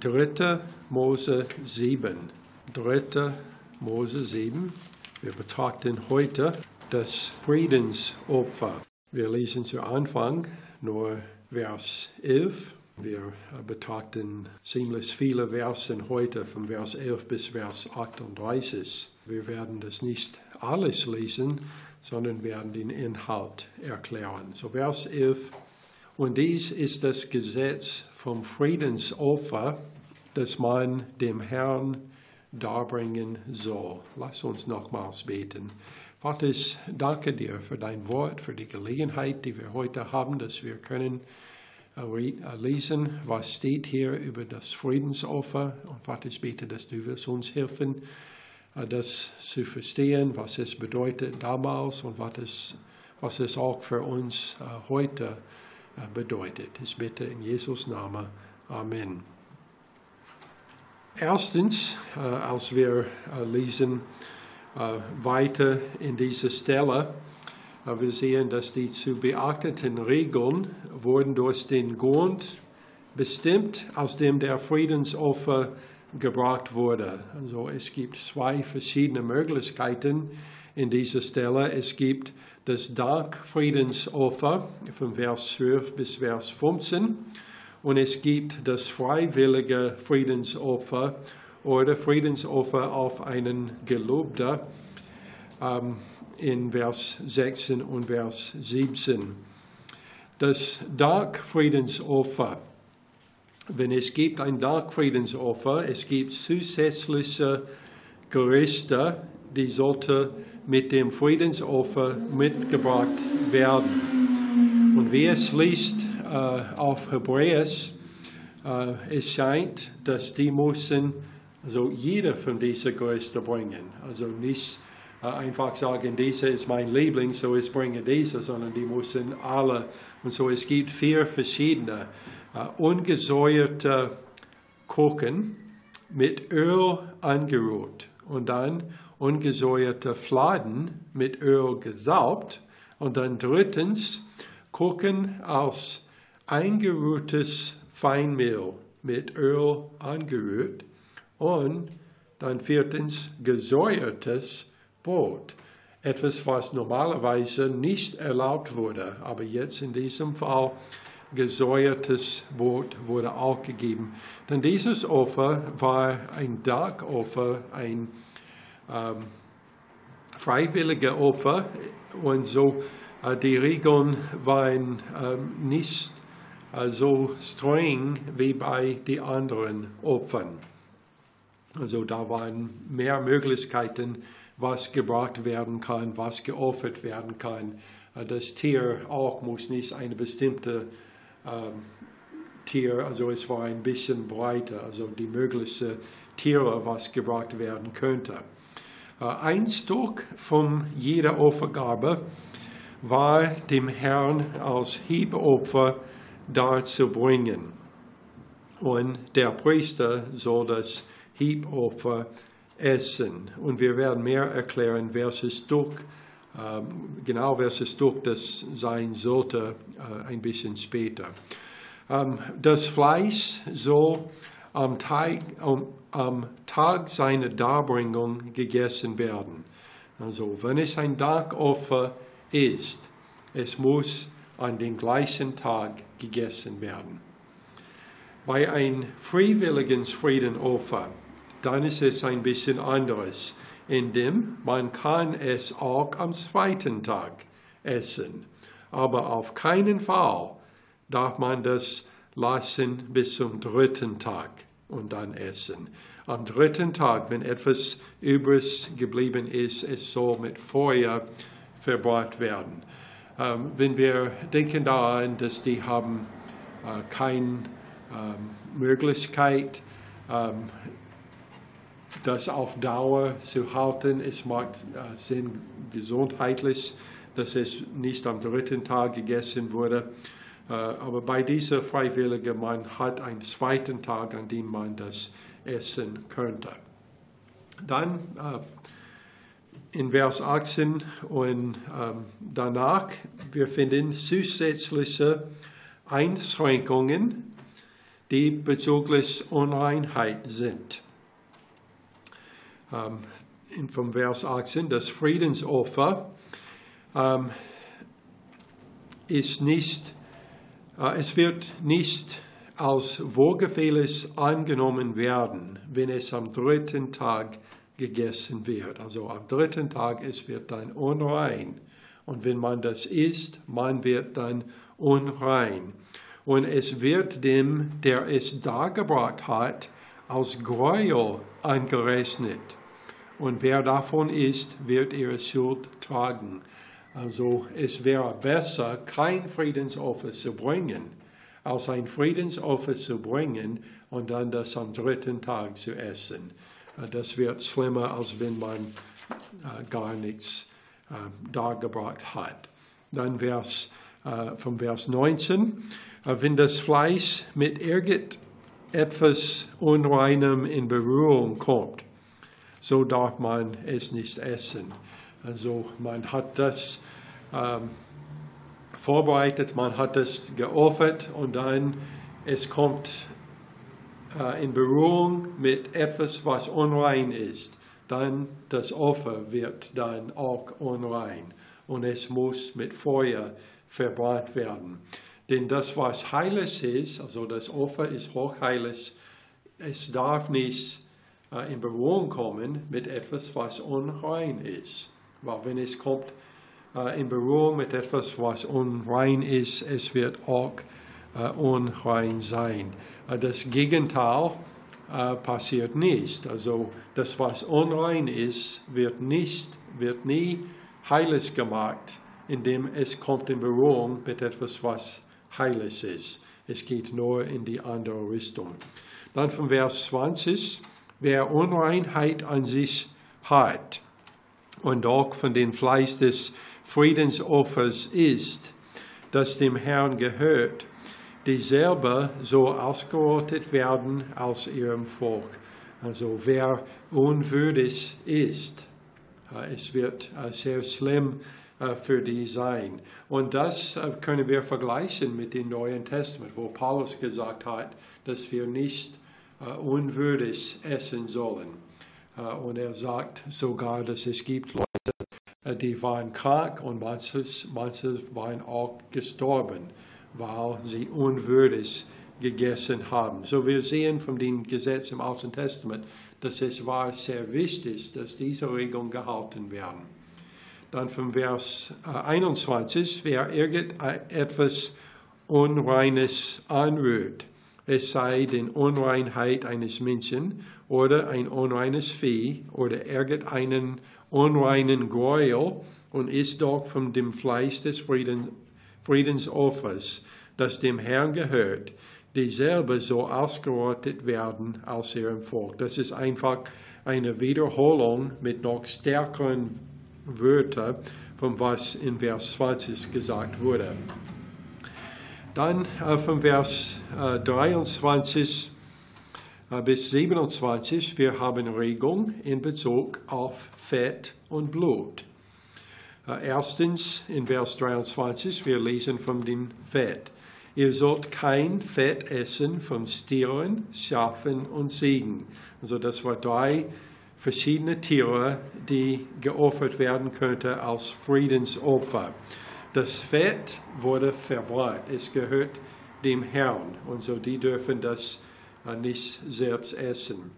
3. Mose 7. 3. Mose 7. Wir betrachten heute das Friedensopfer. Wir lesen zu Anfang nur Vers 11. Wir betrachten ziemlich viele Versen heute, von Vers 11 bis Vers 38. Wir werden das nicht alles lesen, sondern werden den Inhalt erklären. So Vers 11. Und dies ist das Gesetz vom Friedensopfer, das man dem Herrn darbringen soll. Lass uns nochmals beten. Vater, ich danke dir für dein Wort, für die Gelegenheit, die wir heute haben, dass wir können lesen, was steht hier über das Friedensopfer. Und Vater, ich bete, dass du wirst uns helfen, das zu verstehen, was es bedeutet damals und was es, was es auch für uns heute bedeutet. Ich bitte in Jesus Namen. Amen. Erstens, als wir lesen weiter in dieser Stelle, wir sehen, dass die zu beachteten Regeln wurden durch den Grund bestimmt, aus dem der Friedensopfer gebracht wurde. Also es gibt zwei verschiedene Möglichkeiten in dieser Stelle. Es gibt das Dankfriedensopfer von Vers 12 bis Vers 15 und es gibt das freiwillige Friedensopfer oder Friedensopfer auf einen Gelobter ähm, in Vers 16 und Vers 17. Das Dankfriedensopfer, wenn es gibt ein Dankfriedensopfer, es gibt zusätzliche Gerichte, die sollte mit dem Friedensopfer mitgebracht werden. Und wie es liest äh, auf Hebräisch, äh, es scheint, dass die müssen also jeder von diesen Gerichten bringen. Also nicht äh, einfach sagen, dieser ist mein Liebling, so ich bringe diese, sondern die müssen alle. Und so es gibt vier verschiedene äh, ungesäuerte Kochen mit Öl angerührt und dann ungesäuerte Fladen mit Öl gesalbt und dann drittens Kochen aus eingerührtes Feinmehl mit Öl angerührt und dann viertens gesäuertes Brot. Etwas, was normalerweise nicht erlaubt wurde, aber jetzt in diesem Fall gesäuertes Brot wurde auch gegeben. Denn dieses Opfer war ein Dankopfer, ein ähm, freiwilliges Opfer und so äh, die Regeln waren äh, nicht äh, so streng wie bei den anderen Opfern. Also da waren mehr Möglichkeiten, was gebracht werden kann, was geopfert werden kann. Äh, das Tier auch muss nicht eine bestimmte ähm, Tier, also es war ein bisschen breiter, also die möglichen Tiere, was gebracht werden könnte. Äh, ein Stück von jeder Opfergabe war dem Herrn als Hebopfer darzubringen. Und der Priester soll das Hebopfer essen. Und wir werden mehr erklären, welches Stück, äh, genau welches Stück das sein sollte, äh, ein bisschen später. Ähm, das Fleisch soll am Tag, um, am Tag seiner Darbringung gegessen werden. Also wenn es ein Dankopfer ist, es muss an den gleichen Tag gegessen werden. Bei einem freiwilligen Friedenopfer dann ist es ein bisschen anderes, indem man kann es auch am zweiten Tag essen. Aber auf keinen Fall darf man das lassen bis zum dritten Tag und dann essen. Am dritten Tag, wenn etwas übrig geblieben ist, es soll mit Feuer verbrannt werden. Ähm, wenn wir denken daran, dass die haben äh, keine ähm, Möglichkeit, ähm, das auf Dauer zu halten. Es macht äh, Sinn gesundheitlich, dass es nicht am dritten Tag gegessen wurde. Äh, aber bei dieser Freiwilligen, man hat einen zweiten Tag, an dem man das essen könnte. Dann äh, in Vers 18 und ähm, danach, wir finden zusätzliche Einschränkungen die bezüglich Unreinheit sind. Ähm, vom Vers 18, das Friedensopfer ähm, ist nicht, es wird nicht als wohlgefällig angenommen werden, wenn es am dritten Tag gegessen wird. Also am dritten Tag es wird dann unrein. Und wenn man das isst, man wird dann unrein. Und es wird dem, der es dargebracht hat, als Gräuel angerechnet. Und wer davon isst, wird ihre Schuld tragen. Also es wäre besser, kein Friedensopfer zu bringen, als ein Friedensopfer zu bringen und dann das am dritten Tag zu essen. Äh, das wird schlimmer, als wenn man äh, gar nichts äh, dargebracht hat. Dann Vers, vom Vers 19, wenn das Fleisch mit irgendetwas Unreinem in Berührung kommt, so darf man es nicht essen. Also man hat das ähm, vorbereitet, man hat es geopfert und dann es kommt äh, in Berührung mit etwas, was unrein ist. Dann das Opfer wird dann auch unrein und es muss mit Feuer verbrannt werden. Denn das, was heilig ist, also das Opfer ist hochheilig, es darf nicht äh, in Berührung kommen mit etwas, was unrein ist. Weil wenn es kommt äh, in Berührung mit etwas, was unrein ist, es wird auch äh, unrein sein. Äh, das Gegenteil passiert nicht. Also das, was unrein ist, wird nicht, wird nie heilig gemacht, indem es kommt in Berührung mit etwas, was heilig ist. Es geht nur in die andere Richtung. Dann von Vers 20, wer Unreinheit an sich hat, und auch von dem Fleisch des Friedensopfers ist, das dem Herrn gehört, dieselbe so ausgerottet werden aus ihrem Volk. Also wer unwürdig ist, äh, es wird äh, sehr schlimm äh, für die sein. Und das können wir vergleichen mit dem Neuen Testament, wo Paulus gesagt hat, dass wir nicht unwürdig essen sollen. Äh, und er sagt sogar, dass es gibt Leute, äh, die waren krank und manche, manche waren auch gestorben, weil sie unwürdig gegessen haben. So wir sehen von dem Gesetz im Alten Testament, dass es war sehr wichtig, dass diese Regeln gehalten werden. Dann vom Vers 21, äh, wer irgendetwas Unreines anrührt, es sei die Unreinheit eines Menschen oder ein unreines Vieh oder irgendeinen unreinen Gräuel und isst doch von dem Fleisch des Frieden, Friedensopfers, das dem Herrn gehört, dieselbe so ausgerottet werden aus ihrem Volk. Das ist einfach eine Wiederholung mit noch stärkeren Wörtern von was in Vers 20 gesagt wurde. Dann äh, vom Vers äh, 23 äh, bis 27, wir haben Regung in Bezug auf Fett und Blut. Äh, erstens in Vers 23, wir lesen von dem Fett. Ihr sollt kein Fett essen von Stieren, Schafen und Ziegen. Also das waren drei verschiedene Tiere, die geopfert werden könnten als Friedensopfer. Das Fett wurde verbrannt. Es gehört dem Herrn. Und so die dürfen das äh, nicht selbst essen.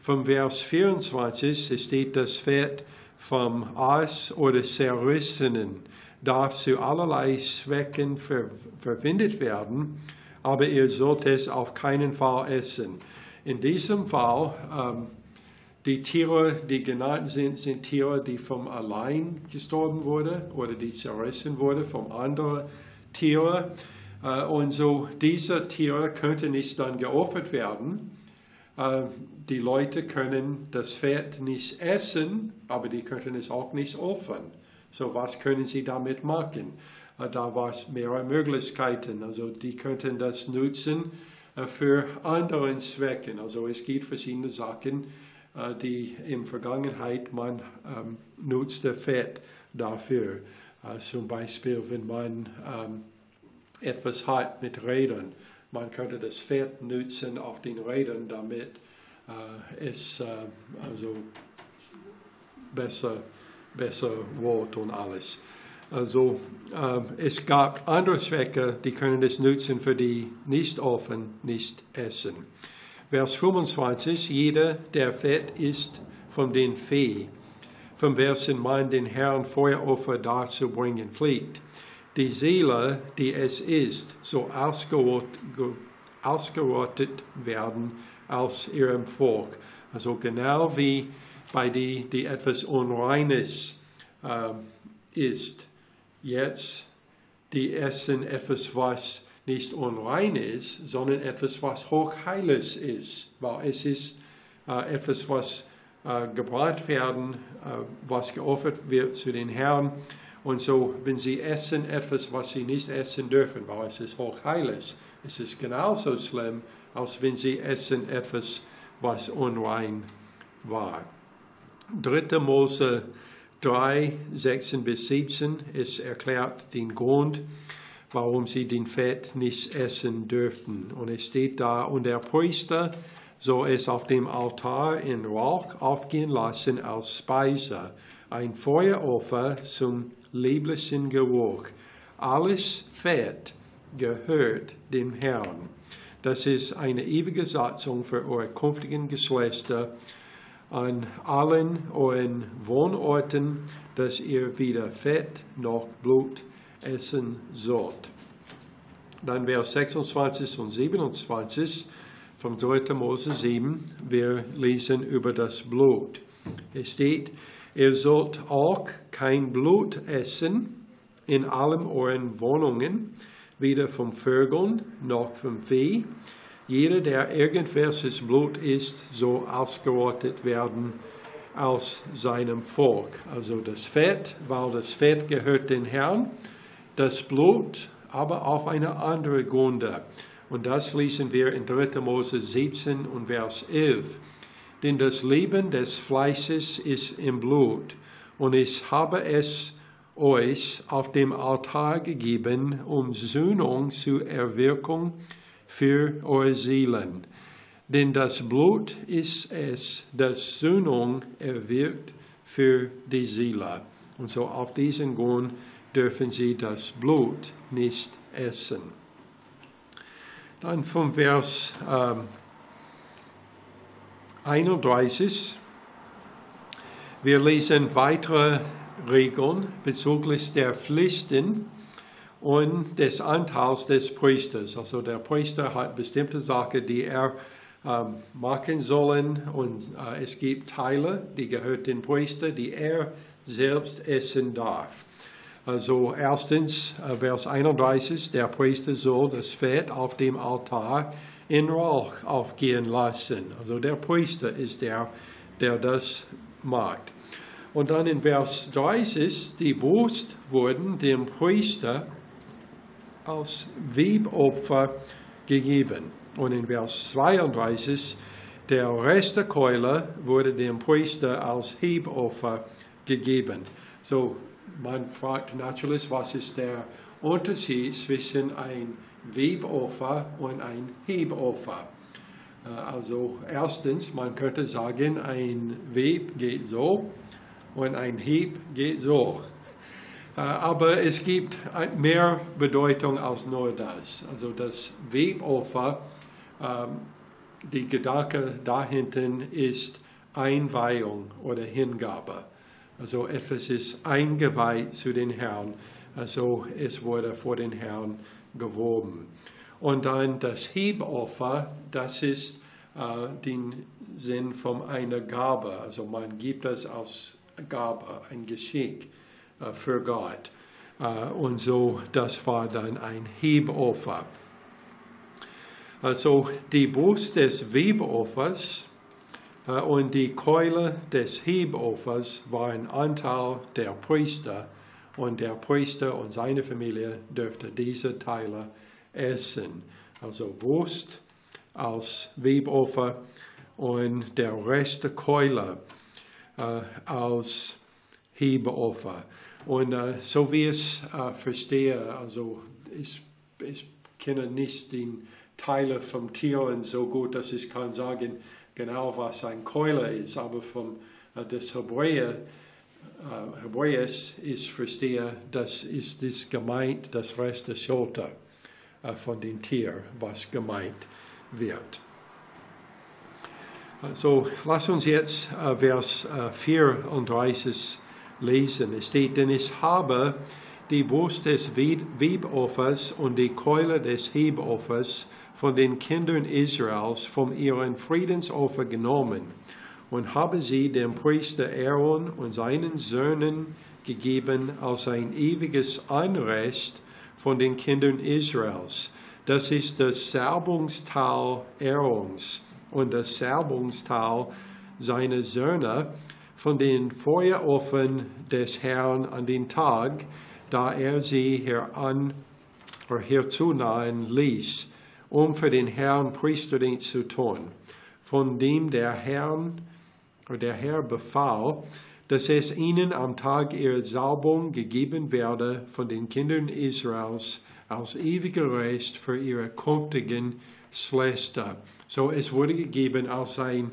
Vom Vers 24 steht das Fett vom Aas oder Zerrissenen darf zu allerlei Zwecken ver verwendet werden, aber ihr sollt es auf keinen Fall essen. In diesem Fall ähm, die Tiere, die genannt sind, sind Tiere, die vom allein gestorben wurden oder die zerrissen wurden vom anderen Tiere. Äh, und so diese Tiere könnten nicht dann geopfert werden. Äh, die Leute können das Fett nicht essen, aber die könnten es auch nicht opfern. So was können sie damit machen? Äh, da war es mehrere Möglichkeiten. Also die könnten das nutzen für andere Zwecke. Also es gibt verschiedene Sachen die in Vergangenheit man ähm, nutzte Fett dafür. Äh, zum Beispiel, wenn man ähm, etwas hat mit Rädern, man könnte das Fett nutzen auf den Rädern, damit äh, es äh, also besser, besser wird und alles. Also äh, es gab andere Zwecke, die können es nutzen für die nicht offen, nicht essen. Vers 25, jeder, der Fett isst von den Vieh, vom welchen man den Herrn Feueropfer darzubringen pflegt. Die Seele, die es ist, so ausgerottet werden aus ihrem Volk. Also genau wie bei die, die etwas Unreines äh, ist. Jetzt, die essen etwas, was nicht unrein ist, sondern etwas, was hochheilig ist, weil es ist äh, etwas, was äh, gebrannt werden, äh, was geopfert wird zu den Herrn. Und so, wenn sie essen etwas, was sie nicht essen dürfen, weil es ist hochheilig, es ist genauso schlimm, als wenn sie essen etwas, was unrein war. 3. Mose 3, 16 bis 17, es erklärt den Grund, warum sie den Fett nicht essen dürften. Und es steht da, und der Priester soll es auf dem Altar in Rauch aufgehen lassen als Speise, ein Feueropfer zum lieblichen Geruch. Alles Fett gehört dem Herrn. Das ist eine ewige Satzung für eure künftigen Geschlechter an allen euren Wohnorten, dass ihr weder Fett noch Blut essen sollt. Dann Vers 26 und 27 vom 3. Mose 7. Wir lesen über das Blut. Es steht, ihr sollt auch kein Blut essen in allen euren Wohnungen, weder vom Vögeln noch vom Vieh. Jeder, der irgendwelches Blut isst, soll ausgerottet werden aus seinem Volk. Also das Fett, weil das Fett gehört den Herrn, das Blut aber auf eine andere Gründe. Und das lesen wir in 3. Mose 17 und Vers 11. Denn das Leben des Fleisches ist im Blut, und ich habe es euch auf dem Altar gegeben, um Sühnung zu erwirken für eure Seelen. Denn das Blut ist es, das Sühnung erwirkt für die Seele. Und so auf diesen Grund dürfen sie das Blut nicht essen. Dann vom Vers ähm, 31. Wir lesen weitere Regeln bezüglich der Pflichten und des Anteils des Priesters. Also der Priester hat bestimmte Sachen, die er ähm, machen sollen und äh, es gibt Teile, die gehört dem Priester, die er selbst essen darf. Also erstens, äh, Vers 31, der Priester soll das Fett auf dem Altar in Rauch aufgehen lassen. Also der Priester ist der, der das macht. Und dann in Vers 30, die Brust wurden dem Priester als Webopfer gegeben. Und in Vers 32, der Rest der Keule wurde dem Priester als Hebopfer gegeben. So, man fragt natürlich, was ist der Unterschied zwischen ein Webopfer und ein Hebopfer? Äh, also erstens, man könnte sagen, ein Web geht so und ein Heb geht so. Äh, aber es gibt mehr Bedeutung als nur das. Also das Webopfer, ähm, die Gedanke dahinter ist Einweihung oder Hingabe. Also ist eingeweiht zu den Herrn. Also es wurde vor den Herrn geworben. Und dann das Hebopfer, das ist äh, den Sinn von einer Gabe. Also man gibt es als Gabe, ein Geschenk äh, für Gott. Äh, und so, das war dann ein Hebopfer. Also die Brust des Webopfers und die Keule des Hebopfers waren Anteil der Priester und der Priester und seine Familie dürfte diese Teile essen. Also Brust als Webopfer und der Rest der Keule äh, als Hebopfer. Und äh, so wie ich es äh, verstehe, also ich, ich kenne nicht den Teile vom Tieren so gut, dass ich kann sagen, genau was ein Keule ist, aber vom äh, des Hebräer, äh, Hebräers ist verstehe, das ist das gemeint, das Rest der Schulter äh, von dem Tier, was gemeint wird. So, lass uns jetzt äh, Vers äh, 34 lesen. Es steht, denn ich habe die Brust des Webopfers und die Keule des Hebopfers von den Kindern Israels von ihren Friedensopfer genommen und habe sie dem Priester Aaron und seinen Söhnen gegeben als ein ewiges Anrecht von den Kindern Israels. Das ist das Salbungstal Aarons und das Salbungstal seiner Söhne von den Feueroffern des Herrn an den Tag, da er sie heran herzunahen ließ, um für den Herrn Priesterdienst zu tun, von dem der Herr, oder der Herr befahl, dass es ihnen am Tag ihrer Salbung gegeben werde von den Kindern Israels als ewiger Rest für ihre künftigen Schwester. So es wurde gegeben als ein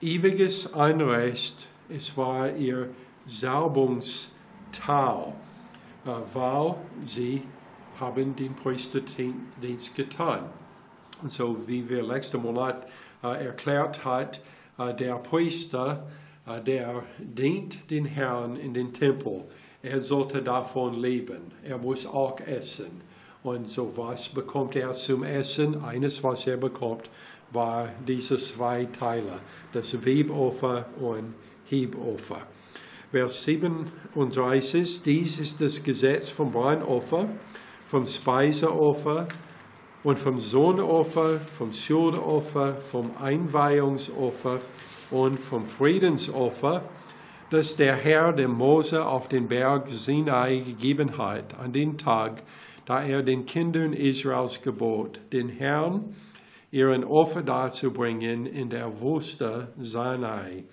ewiges Anrecht. Es war ihr Salbungstal, äh, weil sie haben den Priesterdienst getan. Und so wie wir letzten Monat äh, erklärt hat, äh, der Priester, der dient den Herrn in den Tempel. Er sollte davon leben. Er muss auch essen. Und so was bekommt er zum Essen? Eines, was er bekommt, war diese zwei Teile, das Webopfer und Hebopfer. Vers 37, dies ist das Gesetz vom Brandopfer, vom Speiseopfer und vom Sohnopfer, vom Schuldopfer, vom Einweihungsopfer und vom Friedensopfer, das der Herr dem Mose auf den Berg Sinai gegeben hat, an den Tag, da er den Kindern Israels gebot, den Herrn ihren Opfer darzubringen in der Wüste Sinai.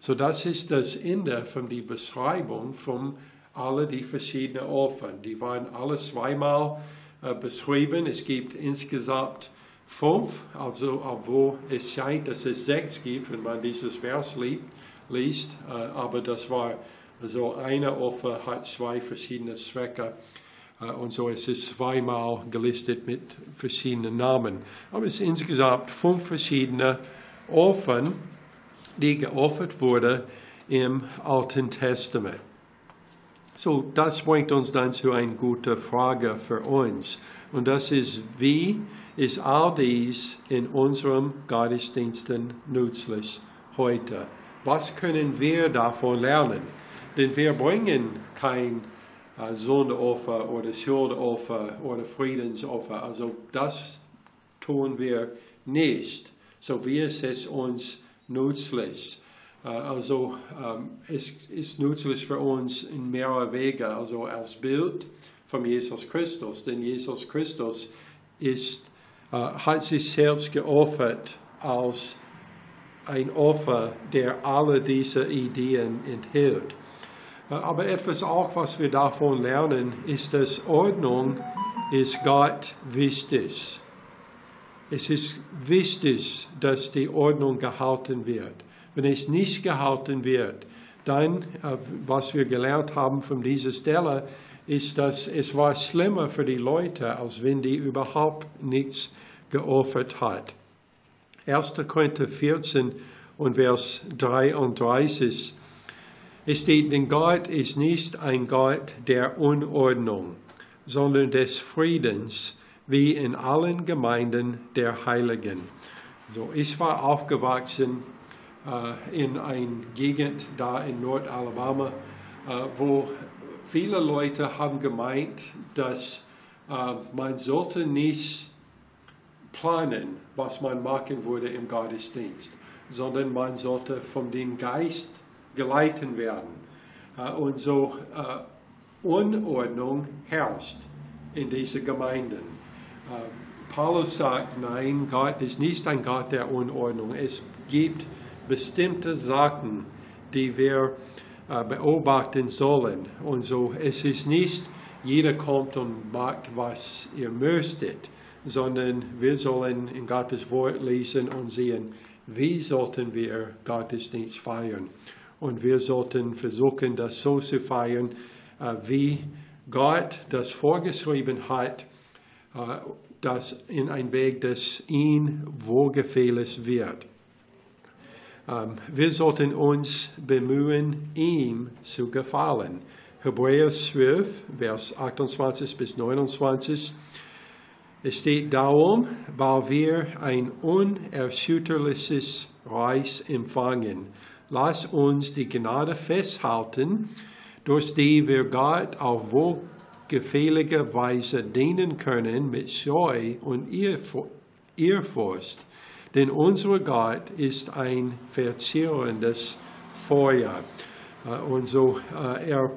So das ist das Ende von der Beschreibung von alle die verschiedenen Opfer. Die waren alle zweimal beschrieben. Es gibt insgesamt fünf, also obwohl es scheint, dass es sechs gibt, wenn man dieses Vers liest. Äh, aber das war so eine Opfer hat zwei verschiedene Zwecke. Äh, und so ist es zweimal gelistet mit verschiedenen Namen. Aber es sind insgesamt fünf verschiedene Opfer, die geopfert wurden im Alten Testament. So, das bringt uns dann zu einer guten Frage für uns. Und das ist, wie ist all dies in unserem Gottesdiensten nützlich heute? Was können wir davon lernen? Denn wir bringen kein äh, Sondeopfer oder Schuldopfer oder Friedensopfer. Also das tun wir nicht. So wie es ist uns nützlich. Äh, also ähm, es ist nützlich für uns in mehreren Wegen. Also als Bild von Jesus Christus. Denn Jesus Christus ist, äh, hat sich selbst geopfert als ein Opfer, der alle diese Ideen enthält. Aber etwas auch, was wir davon lernen, ist, dass Ordnung ist Gott wichtig. Es ist wichtig, dass die Ordnung gehalten wird. Wenn es nicht gehalten wird, dann, äh, was wir gelernt haben von dieser Stelle, ist, dass es war schlimmer für die Leute, als wenn die überhaupt nichts geopfert hat. 1. Korinther 14 und Vers 33 es steht, denn Gott ist nicht ein Gott der Unordnung, sondern des Friedens, wie in allen Gemeinden der Heiligen. So, ich war aufgewachsen in einer Gegend da in Nordalabama, äh, wo viele Leute haben gemeint, dass äh, man sollte nicht planen, was man machen würde im Gottesdienst, sondern man sollte von dem Geist geleitet werden. Äh, und so äh, Unordnung herrscht in diesen Gemeinden. Äh, Paulus sagt, nein, Gott ist nicht ein Gott der Unordnung. Es gibt bestimmte Sachen, die wir beobachten sollen. Und so, es ist nicht, jeder kommt und macht, was ihr möchtet, sondern wir sollen in Gottes Wort lesen und sehen, wie sollten wir Gottesdienst feiern. Und wir sollten versuchen, das so zu feiern, äh, wie Gott das vorgeschrieben hat, äh, dass in ein Weg, das ihm wohlgefällig wird. Ähm, wir sollten uns bemühen, ihm zu gefallen. Hebräer 12, Vers 28 bis 29. Es steht darum, weil wir ein unerschütterliches Reich empfangen. Lass uns die Gnade festhalten, durch die wir Gott auf wohlgefällige Weise dienen können mit Scheu und Ehrfurcht. Denn unser Gott ist ein verzehrendes Feuer. Äh, und so äh, er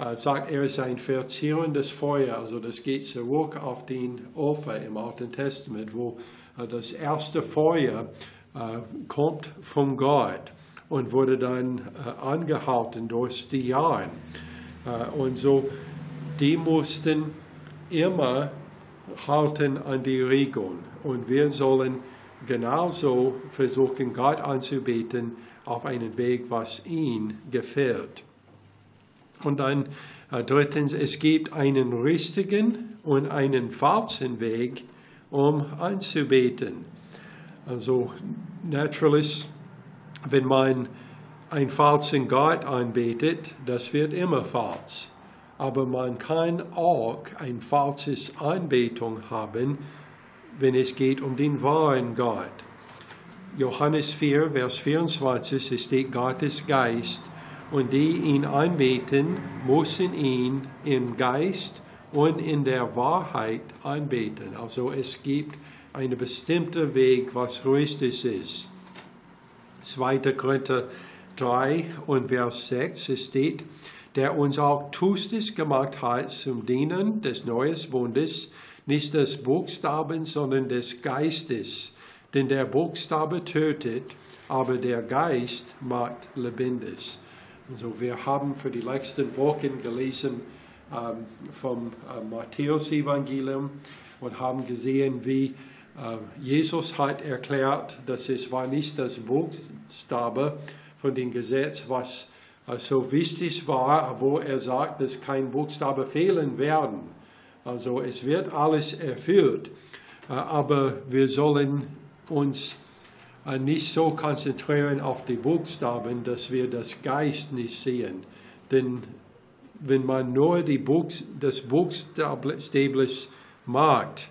äh, sagt, er ist ein verzehrendes Feuer. Also das geht zurück auf den Opfer im Alten Testament, wo das erste Feuer kommt von Gott und wurde dann angehalten durch die Jahre. Und so, die mussten immer halten an die Regeln. Und wir sollen genauso versuchen, Gott anzubeten auf einen Weg, was ihn gefällt. Und dann äh, drittens, es gibt einen richtigen und einen falschen Weg, um anzubeten. Also naturalist, wenn man einen falschen Gott anbetet, das wird immer falsch. Aber man kann auch ein falsches Anbetung haben, wenn es geht um den wahren Gott. Johannes 4, Vers 24, es steht Gottes Geist und die ihn anbeten, müssen ihn im Geist und in der Wahrheit anbeten. Also es gibt einen bestimmten Weg, was richtig ist. 2. Korinther 3 und Vers 6 es steht, der uns auch tüchtig gemacht hat zum Dienen des neuen Bundes, nicht des Buchstabens, sondern des Geistes. Denn der Buchstabe tötet, aber der Geist macht lebendig. Also wir haben für die letzten Wochen gelesen ähm, vom äh, Matthäus-Evangelium und haben gesehen, wie äh, Jesus hat erklärt, dass es war nicht das Buchstabe von dem Gesetz, was äh, so wichtig war, wo er sagt, dass kein Buchstabe fehlen werden. Also es wird alles erfüllt, äh, aber wir sollen uns äh, nicht so konzentrieren auf die Buchstaben, dass wir das Geist nicht sehen. Denn wenn man nur die Buch, das Buchstablich macht,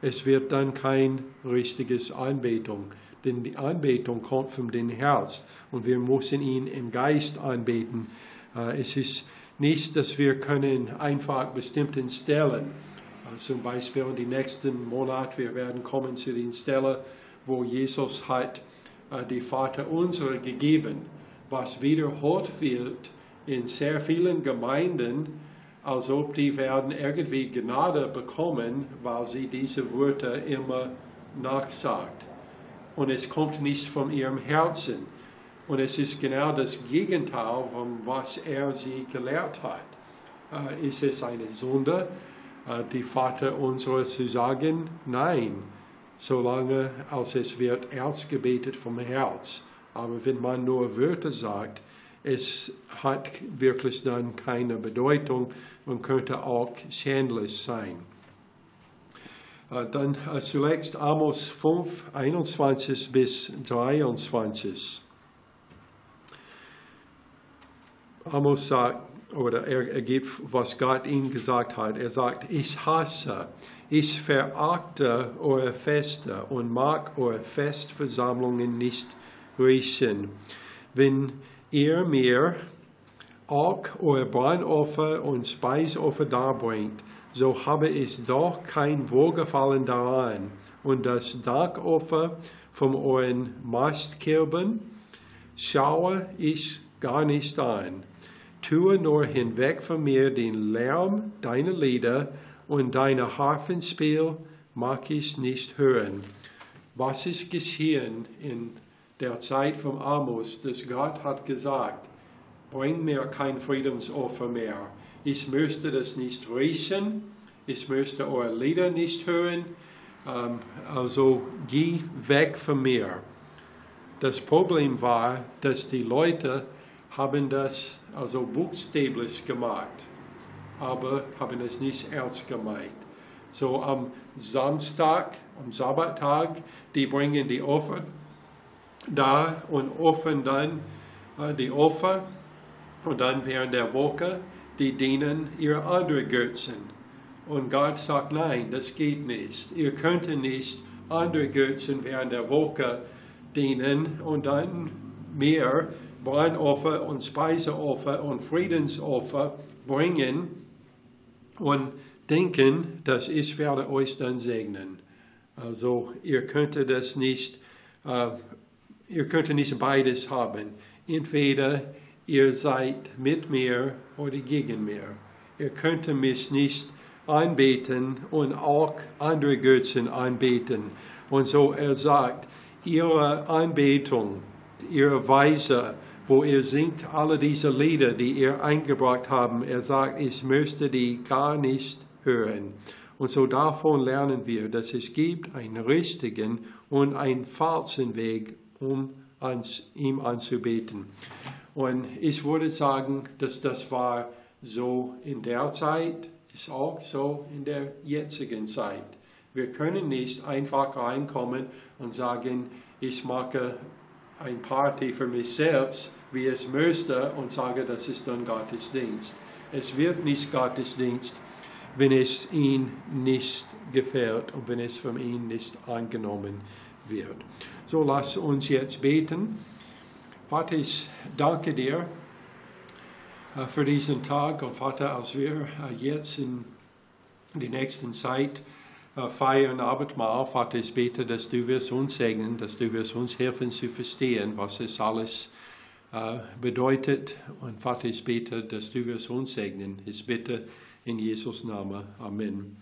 es wird dann kein richtiges Anbetung. Denn die Anbetung kommt von dem Herz und wir müssen ihn im Geist anbeten. Äh, es ist nicht, dass wir können einfach bestimmten Stellen, äh, zum Beispiel in den nächsten Monat, wir werden kommen zu den Stellen, wo Jesus hat äh, die Vater unsere gegeben, was wiederholt wird in sehr vielen Gemeinden, als ob die werden irgendwie Gnade bekommen, weil sie diese Worte immer nachsagt. Und es kommt nicht von ihrem Herzen. Und es ist genau das Gegenteil von was er sie gelehrt hat. Äh, ist es eine Sünde, äh, die Vater unserer zu sagen? Nein, solange als es wird ernst gebetet vom Herz. Aber wenn man nur Wörter sagt, es hat wirklich dann keine Bedeutung und könnte auch schändlich sein. Äh, dann zuletzt Amos 5, 21 bis 23. Amos sagt, oder er, er gibt, was Gott ihm gesagt hat. Er sagt, ich hasse, ich verachte eure Feste und mag eure Festversammlungen nicht riechen. Wenn ihr mir auch euer Brandopfer und Speisopfer darbringt, so habe ich doch kein Wohlgefallen daran. Und das Dankopfer von euren Mastkirben schaue ich gar nicht an tue nur hinweg von mir den Lärm deiner Lieder und deine Harfenspiel mag ich nicht hören. Was ist geschehen in der Zeit von Amos, dass Gott hat gesagt, bring mir kein Friedensopfer mehr. Ich möchte das nicht riechen, ich möchte eure Lieder nicht hören, also geh weg von mir. Das Problem war, dass die Leute haben das also buchstäblich gemacht, aber haben es nicht ernst gemeint. So am Samstag, am Sabbattag, die bringen die Opfer da und opfern dann äh, die Opfer und dann während der Woche, die dienen ihre anderen Götzen. Und Gott sagt, nein, das geht nicht. Ihr könnt nicht andere Götzen während der Woche dienen und dann mehr Brandopfer und Speiseopfer und Friedensopfer bringen und denken, dass ich werde euch dann segnen. Also ihr könnt das nicht, äh, ihr könnt nicht beides haben. Entweder ihr seid mit mir oder gegen mir. Ihr könnt mich nicht anbeten und auch andere Götzen anbeten. Und so er sagt, ihre Anbetung, ihre Weise, wo ihr singt alle diese Lieder, die ihr eingebracht habt, er sagt, ich möchte die gar nicht hören. Und so davon lernen wir, dass es gibt einen richtigen und einen falschen Weg, um ans, ihm anzubeten. Und ich würde sagen, dass das war so in der Zeit, ist auch so in der jetzigen Zeit. Wir können nicht einfach reinkommen und sagen, ich mache ein Party für mich selbst, wie es möchte, und sage, das ist dann Gottesdienst. Es wird nicht Gottesdienst, wenn es ihm nicht gefällt und wenn es von ihm nicht angenommen wird. So lass uns jetzt beten. Vater, ich danke dir äh, für diesen Tag. Und Vater, als wir äh, jetzt in die nächsten Zeit äh, feiern Abendmahl, Vater, ich bete, dass du wirst uns segnen, dass du wirst uns helfen zu verstehen, was es alles bedeutet. Und Vater, ich bete, dass du wirst uns segnen. Ich bitte in Jesus Namen. Amen.